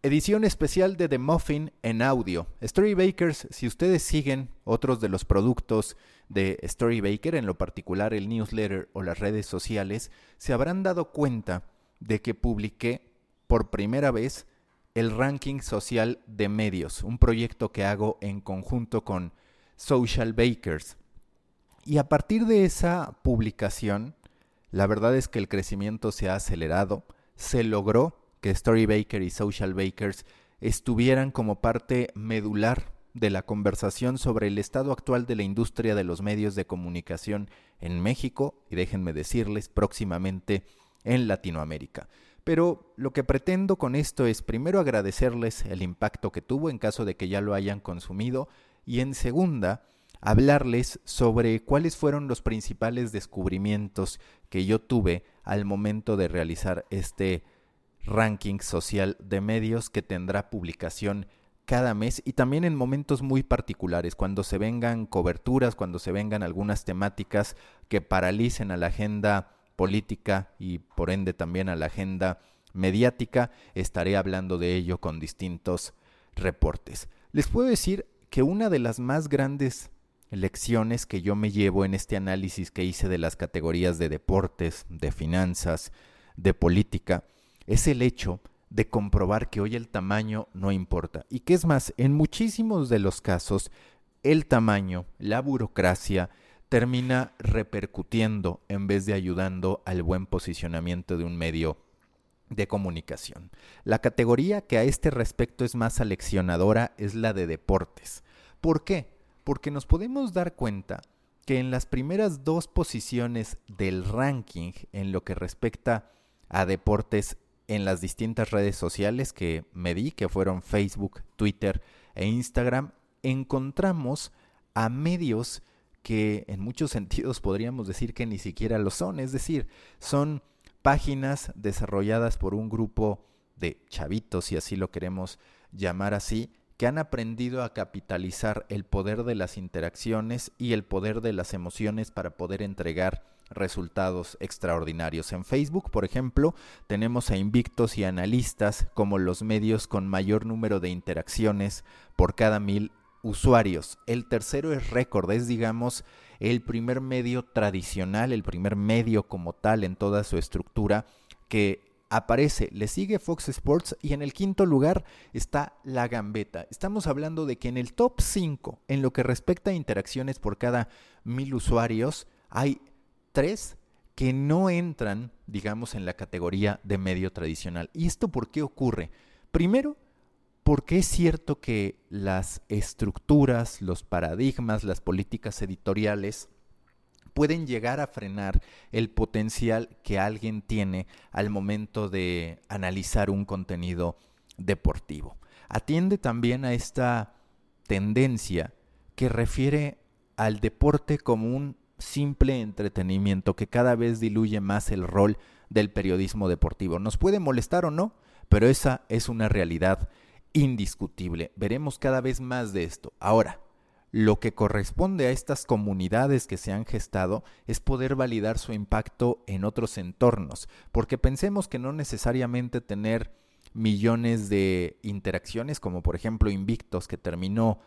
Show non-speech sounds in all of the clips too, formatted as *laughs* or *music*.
Edición especial de The Muffin en audio. Storybakers, si ustedes siguen otros de los productos de Storybaker, en lo particular el newsletter o las redes sociales, se habrán dado cuenta de que publiqué por primera vez el ranking social de medios, un proyecto que hago en conjunto con Social Bakers. Y a partir de esa publicación, la verdad es que el crecimiento se ha acelerado, se logró que Storybaker y Social Bakers estuvieran como parte medular de la conversación sobre el estado actual de la industria de los medios de comunicación en México y déjenme decirles próximamente en Latinoamérica. Pero lo que pretendo con esto es primero agradecerles el impacto que tuvo en caso de que ya lo hayan consumido y en segunda hablarles sobre cuáles fueron los principales descubrimientos que yo tuve al momento de realizar este ranking social de medios que tendrá publicación cada mes y también en momentos muy particulares, cuando se vengan coberturas, cuando se vengan algunas temáticas que paralicen a la agenda política y por ende también a la agenda mediática, estaré hablando de ello con distintos reportes. Les puedo decir que una de las más grandes lecciones que yo me llevo en este análisis que hice de las categorías de deportes, de finanzas, de política, es el hecho de comprobar que hoy el tamaño no importa. Y que es más, en muchísimos de los casos, el tamaño, la burocracia, termina repercutiendo en vez de ayudando al buen posicionamiento de un medio de comunicación. La categoría que a este respecto es más aleccionadora es la de deportes. ¿Por qué? Porque nos podemos dar cuenta que en las primeras dos posiciones del ranking en lo que respecta a deportes en las distintas redes sociales que me di, que fueron Facebook, Twitter e Instagram, encontramos a medios que en muchos *laughs* sentidos podríamos decir que ni siquiera lo son, es decir, son páginas desarrolladas por un grupo de chavitos, si así lo queremos llamar así, que han aprendido a capitalizar el poder de las interacciones y el poder de las emociones para poder entregar resultados extraordinarios. En Facebook, por ejemplo, tenemos a invictos y analistas como los medios con mayor número de interacciones por cada mil usuarios. El tercero es récord, es digamos el primer medio tradicional, el primer medio como tal en toda su estructura que aparece, le sigue Fox Sports y en el quinto lugar está La Gambeta. Estamos hablando de que en el top 5, en lo que respecta a interacciones por cada mil usuarios, hay tres que no entran, digamos, en la categoría de medio tradicional. ¿Y esto por qué ocurre? Primero, porque es cierto que las estructuras, los paradigmas, las políticas editoriales pueden llegar a frenar el potencial que alguien tiene al momento de analizar un contenido deportivo. Atiende también a esta tendencia que refiere al deporte como un simple entretenimiento que cada vez diluye más el rol del periodismo deportivo. Nos puede molestar o no, pero esa es una realidad indiscutible. Veremos cada vez más de esto. Ahora, lo que corresponde a estas comunidades que se han gestado es poder validar su impacto en otros entornos, porque pensemos que no necesariamente tener millones de interacciones, como por ejemplo Invictos, que terminó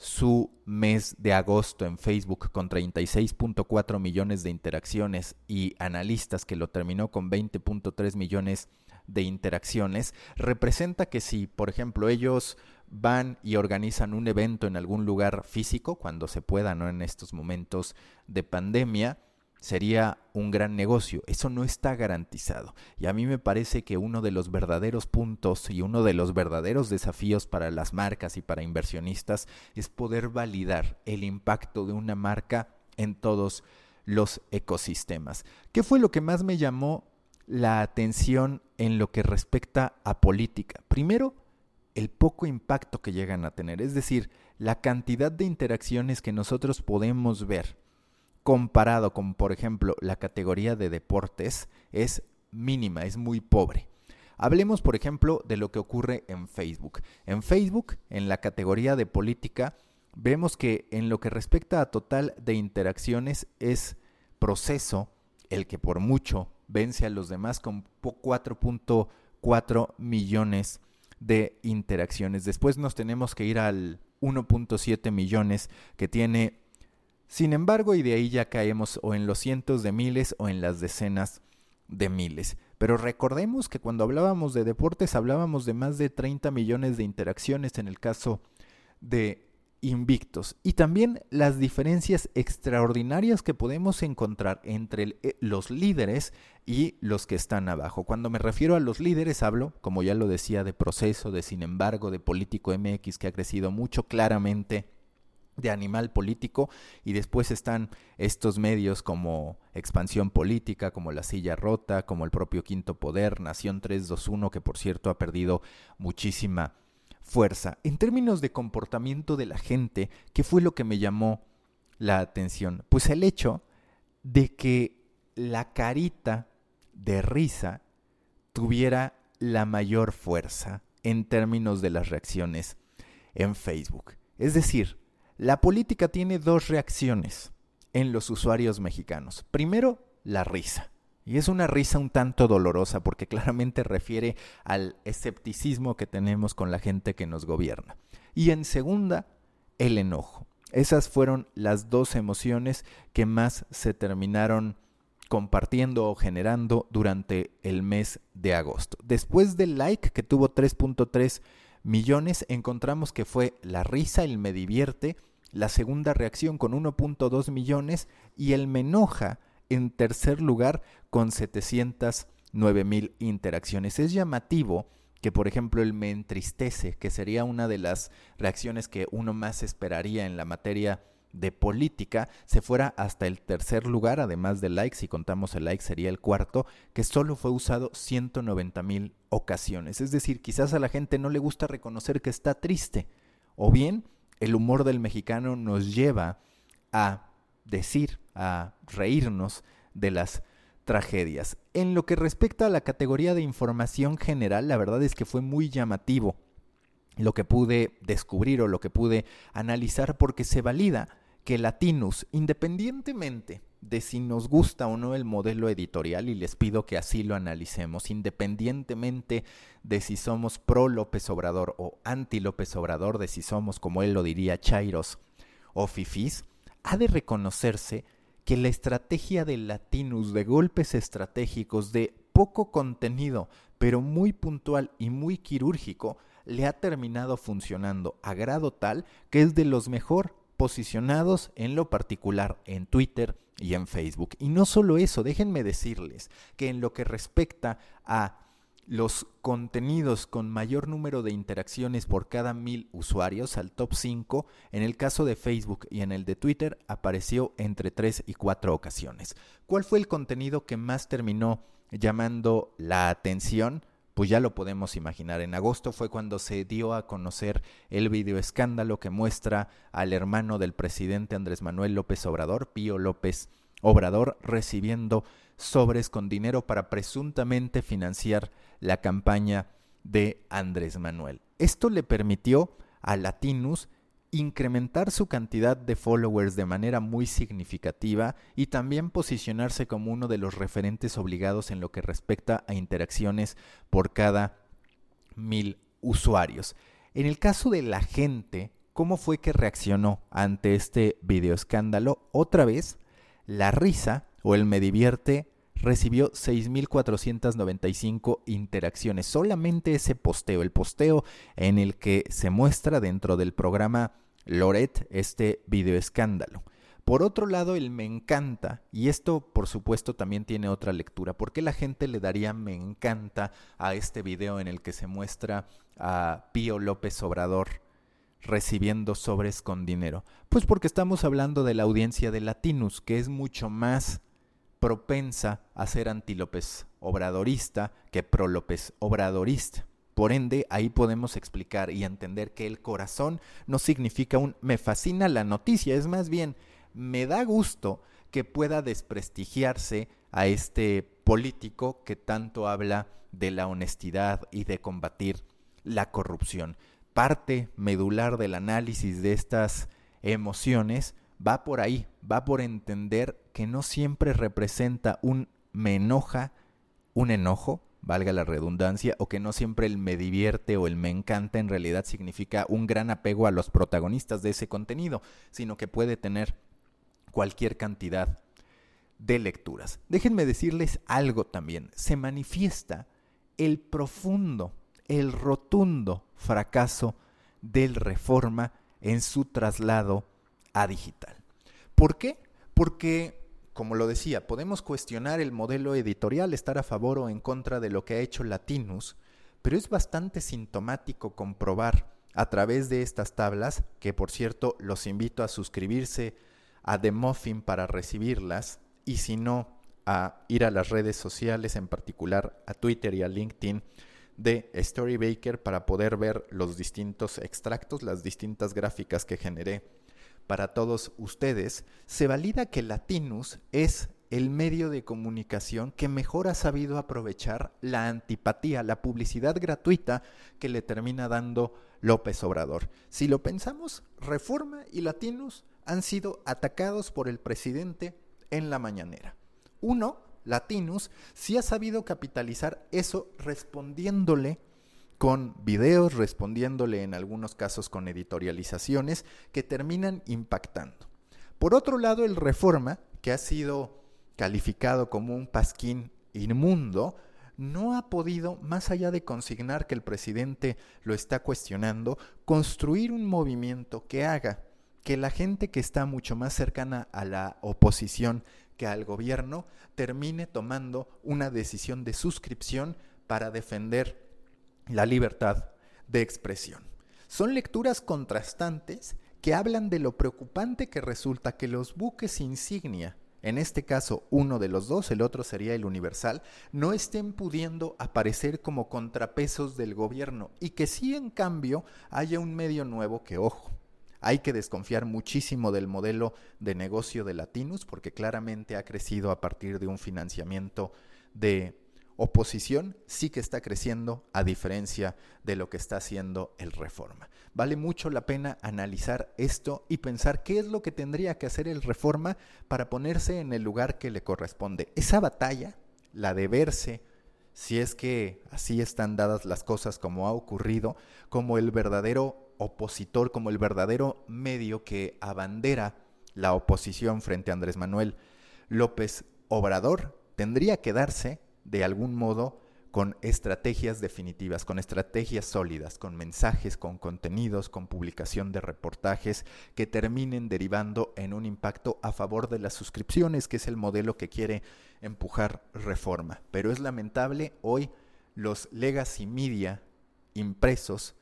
su mes de agosto en Facebook con 36.4 millones de interacciones y analistas que lo terminó con 20.3 millones de interacciones, representa que si, por ejemplo, ellos van y organizan un evento en algún lugar físico, cuando se pueda, no en estos momentos de pandemia, sería un gran negocio. Eso no está garantizado. Y a mí me parece que uno de los verdaderos puntos y uno de los verdaderos desafíos para las marcas y para inversionistas es poder validar el impacto de una marca en todos los ecosistemas. ¿Qué fue lo que más me llamó la atención en lo que respecta a política. Primero, el poco impacto que llegan a tener, es decir, la cantidad de interacciones que nosotros podemos ver comparado con, por ejemplo, la categoría de deportes, es mínima, es muy pobre. Hablemos, por ejemplo, de lo que ocurre en Facebook. En Facebook, en la categoría de política, vemos que en lo que respecta a total de interacciones es proceso el que por mucho vence a los demás con 4.4 millones de interacciones. Después nos tenemos que ir al 1.7 millones que tiene. Sin embargo, y de ahí ya caemos o en los cientos de miles o en las decenas de miles. Pero recordemos que cuando hablábamos de deportes hablábamos de más de 30 millones de interacciones en el caso de invictos y también las diferencias extraordinarias que podemos encontrar entre eh, los líderes y los que están abajo. Cuando me refiero a los líderes hablo, como ya lo decía, de proceso, de sin embargo, de político MX que ha crecido mucho claramente de animal político y después están estos medios como Expansión Política, como La Silla Rota, como el propio Quinto Poder, Nación 321, que por cierto ha perdido muchísima fuerza. En términos de comportamiento de la gente, ¿qué fue lo que me llamó la atención? Pues el hecho de que la carita de risa tuviera la mayor fuerza en términos de las reacciones en Facebook. Es decir, la política tiene dos reacciones en los usuarios mexicanos. Primero, la risa. Y es una risa un tanto dolorosa porque *laughs* claramente refiere al escepticismo que tenemos con la gente que nos gobierna. Y en segunda, el enojo. Esas fueron las dos emociones que más se terminaron compartiendo o generando durante el mes de agosto. Después del like que tuvo 3.3 millones, encontramos que fue la risa, el me divierte, la segunda reacción con 1.2 millones y el me enoja en tercer lugar con 709 mil interacciones. Es llamativo que, por ejemplo, el me entristece, que sería una de las reacciones que uno más esperaría en la materia de política, se fuera hasta el tercer lugar, además de likes, si contamos el like sería el cuarto, que solo fue usado 190 mil ocasiones. Es decir, quizás a la gente no le gusta reconocer que está triste, o bien el humor del mexicano nos lleva a decir, a reírnos de las tragedias. En lo que respecta a la categoría de información general, la verdad es que fue muy llamativo lo que pude descubrir o lo que pude analizar porque se valida que Latinus, independientemente de si nos gusta o no el modelo editorial, y les pido que así lo analicemos, independientemente de si somos pro López Obrador o anti López Obrador, de si somos, como él lo diría, Chairos o Fifís, ha de reconocerse que la estrategia de Latinus de golpes estratégicos de poco contenido, pero muy puntual y muy quirúrgico, le ha terminado funcionando a grado tal que es de los mejor posicionados en lo particular en Twitter y en Facebook. Y no solo eso, déjenme decirles que en lo que respecta a los contenidos con mayor número de interacciones por cada mil usuarios al top 5, en el caso de Facebook y en el de Twitter, apareció entre 3 y 4 ocasiones. ¿Cuál fue el contenido que más terminó llamando la atención? Pues ya lo podemos imaginar. En agosto fue cuando se dio a conocer el video escándalo que muestra al hermano del presidente Andrés Manuel López Obrador, Pío López Obrador, recibiendo sobres con dinero para presuntamente financiar la campaña de Andrés Manuel. Esto le permitió a Latinus incrementar su cantidad de followers de manera muy significativa y también posicionarse como uno de los referentes obligados en lo que respecta a interacciones por cada mil usuarios. En el caso de la gente, ¿cómo fue que reaccionó ante este video escándalo? Otra vez, la risa o el me divierte recibió 6.495 interacciones. Solamente ese posteo, el posteo en el que se muestra dentro del programa Loret este video escándalo. Por otro lado, el me encanta, y esto por supuesto también tiene otra lectura, ¿por qué la gente le daría me encanta a este video en el que se muestra a Pío López Obrador recibiendo sobres con dinero? Pues porque estamos hablando de la audiencia de Latinus, que es mucho más propensa a ser anti-López Obradorista que pro-López Obradorista. Por ende, ahí podemos explicar y entender que el corazón no significa un me fascina la noticia, es más bien me da gusto que pueda desprestigiarse a este político que tanto habla de la honestidad y de combatir la corrupción. Parte medular del análisis de estas emociones va por ahí, va por entender que no siempre representa un me enoja, un enojo, valga la redundancia, o que no siempre el me divierte o el me encanta en realidad significa un gran apego a los protagonistas de ese contenido, sino que puede tener cualquier cantidad de lecturas. Déjenme decirles algo también. Se manifiesta el profundo, el rotundo fracaso del reforma en su traslado a digital. ¿Por qué? Porque, como lo decía, podemos cuestionar el modelo editorial, estar a favor o en contra de lo que ha hecho Latinus, pero es bastante sintomático comprobar a través de estas tablas, que por cierto los invito a suscribirse a The Muffin para recibirlas, y si no, a ir a las redes sociales, en particular a Twitter y a LinkedIn de Storybaker para poder ver los distintos extractos, las distintas gráficas que generé para todos ustedes, se valida que Latinus es el medio de comunicación que mejor ha sabido aprovechar la antipatía, la publicidad gratuita que le termina dando López Obrador. Si lo pensamos, Reforma y Latinus han sido atacados por el presidente en la mañanera. Uno, Latinus, sí ha sabido capitalizar eso respondiéndole con videos, respondiéndole en algunos casos con editorializaciones que terminan impactando. Por otro lado, el Reforma, que ha sido calificado como un pasquín inmundo, no ha podido, más allá de consignar que el presidente lo está cuestionando, construir un movimiento que haga que la gente que está mucho más cercana a la oposición que al gobierno termine tomando una decisión de suscripción para defender la libertad de expresión. Son lecturas contrastantes que hablan de lo preocupante que resulta que los buques insignia, en este caso uno de los dos, el otro sería el universal, no estén pudiendo aparecer como contrapesos del gobierno y que sí en cambio haya un medio nuevo que, ojo, hay que desconfiar muchísimo del modelo de negocio de Latinus porque claramente ha crecido a partir de un financiamiento de oposición, sí que está creciendo a diferencia de lo que está haciendo el Reforma. Vale mucho la pena analizar esto y pensar qué es lo que tendría que hacer el Reforma para ponerse en el lugar que le corresponde. Esa batalla, la de verse si es que así están dadas las cosas como ha ocurrido, como el verdadero opositor, como el verdadero medio que abandera la oposición frente a Andrés Manuel López Obrador, tendría que darse de algún modo con estrategias definitivas, con estrategias sólidas, con mensajes, con contenidos, con publicación de reportajes que terminen derivando en un impacto a favor de las suscripciones, que es el modelo que quiere empujar reforma. Pero es lamentable, hoy los legacy media impresos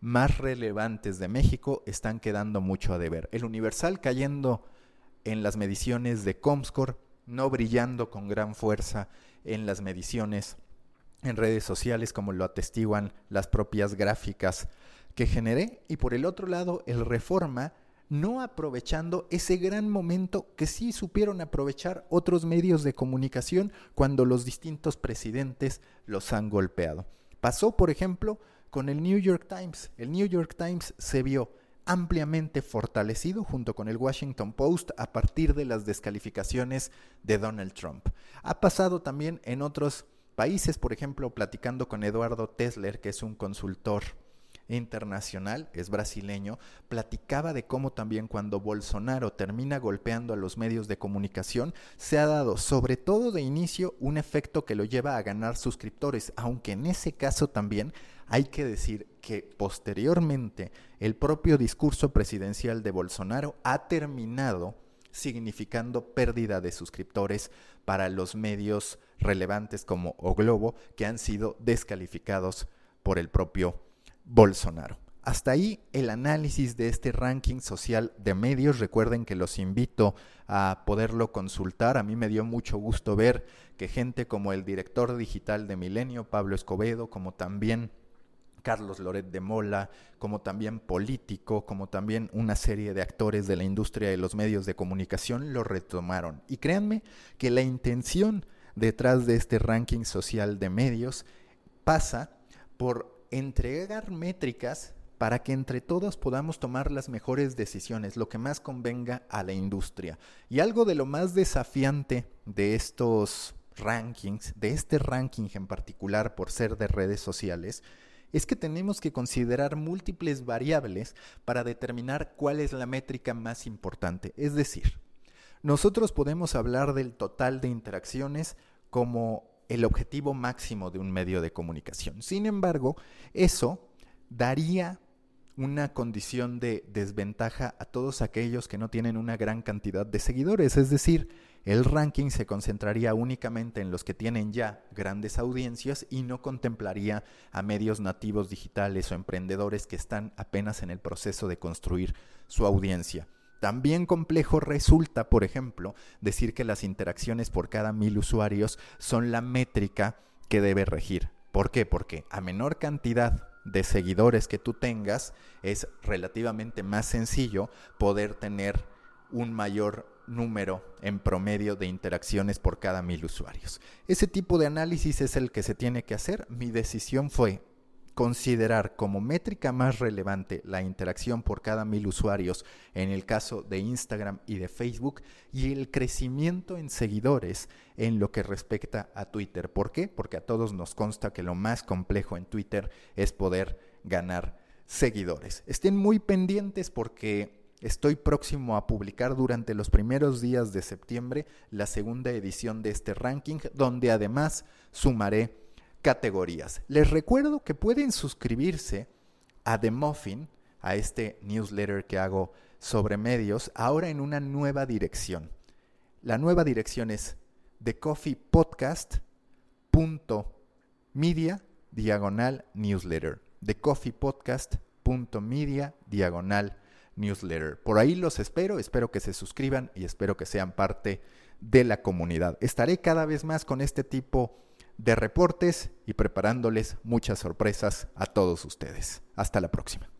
más relevantes de México están quedando mucho a deber. El Universal cayendo en las mediciones de Comscore, no brillando con gran fuerza en las mediciones en redes sociales como lo atestiguan las propias gráficas que generé y por el otro lado el Reforma no aprovechando ese gran momento que sí supieron aprovechar otros medios de comunicación cuando los distintos presidentes los han golpeado. Pasó, por ejemplo, con el New York Times. El New York Times se vio ampliamente fortalecido junto con el Washington Post a partir de las descalificaciones de Donald Trump. Ha pasado también en otros países, por ejemplo, platicando con Eduardo Tesler, que es un consultor internacional, es brasileño, platicaba de cómo también cuando Bolsonaro termina golpeando a los medios de comunicación, se ha dado sobre todo de inicio un efecto que lo lleva a ganar suscriptores, aunque en ese caso también hay que decir que posteriormente el propio discurso presidencial de Bolsonaro ha terminado significando pérdida de suscriptores para los medios relevantes como O Globo, que han sido descalificados por el propio Bolsonaro. Hasta ahí el análisis de este ranking social de medios. Recuerden que los invito a poderlo consultar. A mí me dio mucho gusto ver que gente como el director digital de Milenio, Pablo Escobedo, como también Carlos Loret de Mola, como también político, como también una serie de actores de la industria de los medios de comunicación lo retomaron. Y créanme que la intención detrás de este ranking social de medios pasa por entregar métricas para que entre todos podamos tomar las mejores decisiones, lo que más convenga a la industria. Y algo de lo más desafiante de estos rankings, de este ranking en particular por ser de redes sociales, es que tenemos que considerar múltiples variables para determinar cuál es la métrica más importante. Es decir, nosotros podemos hablar del total de interacciones como el objetivo máximo de un medio de comunicación. Sin embargo, eso daría una condición de desventaja a todos aquellos que no tienen una gran cantidad de seguidores, es decir, el ranking se concentraría únicamente en los que tienen ya grandes audiencias y no contemplaría a medios nativos digitales o emprendedores que están apenas en el proceso de construir su audiencia. También complejo resulta, por ejemplo, decir que las interacciones por cada mil usuarios son la métrica que debe regir. ¿Por qué? Porque a menor cantidad de seguidores que tú tengas, es relativamente más sencillo poder tener un mayor número en promedio de interacciones por cada mil usuarios. Ese tipo de análisis es el que se tiene que hacer. Mi decisión fue considerar como métrica más relevante la interacción por cada mil usuarios en el caso de Instagram y de Facebook y el crecimiento en seguidores en lo que respecta a Twitter. ¿Por qué? Porque a todos nos consta que lo más complejo en Twitter es poder ganar seguidores. Estén muy pendientes porque estoy próximo a publicar durante los primeros días de septiembre la segunda edición de este ranking donde además sumaré categorías. Les recuerdo que pueden suscribirse a The Muffin, a este newsletter que hago sobre medios, ahora en una nueva dirección. La nueva dirección es thecoffeepodcast.media diagonal newsletter. thecoffeepodcast.media diagonal newsletter. Por ahí los espero, espero que se suscriban y espero que sean parte de la comunidad. Estaré cada vez más con este tipo de reportes y preparándoles muchas sorpresas a todos ustedes. Hasta la próxima.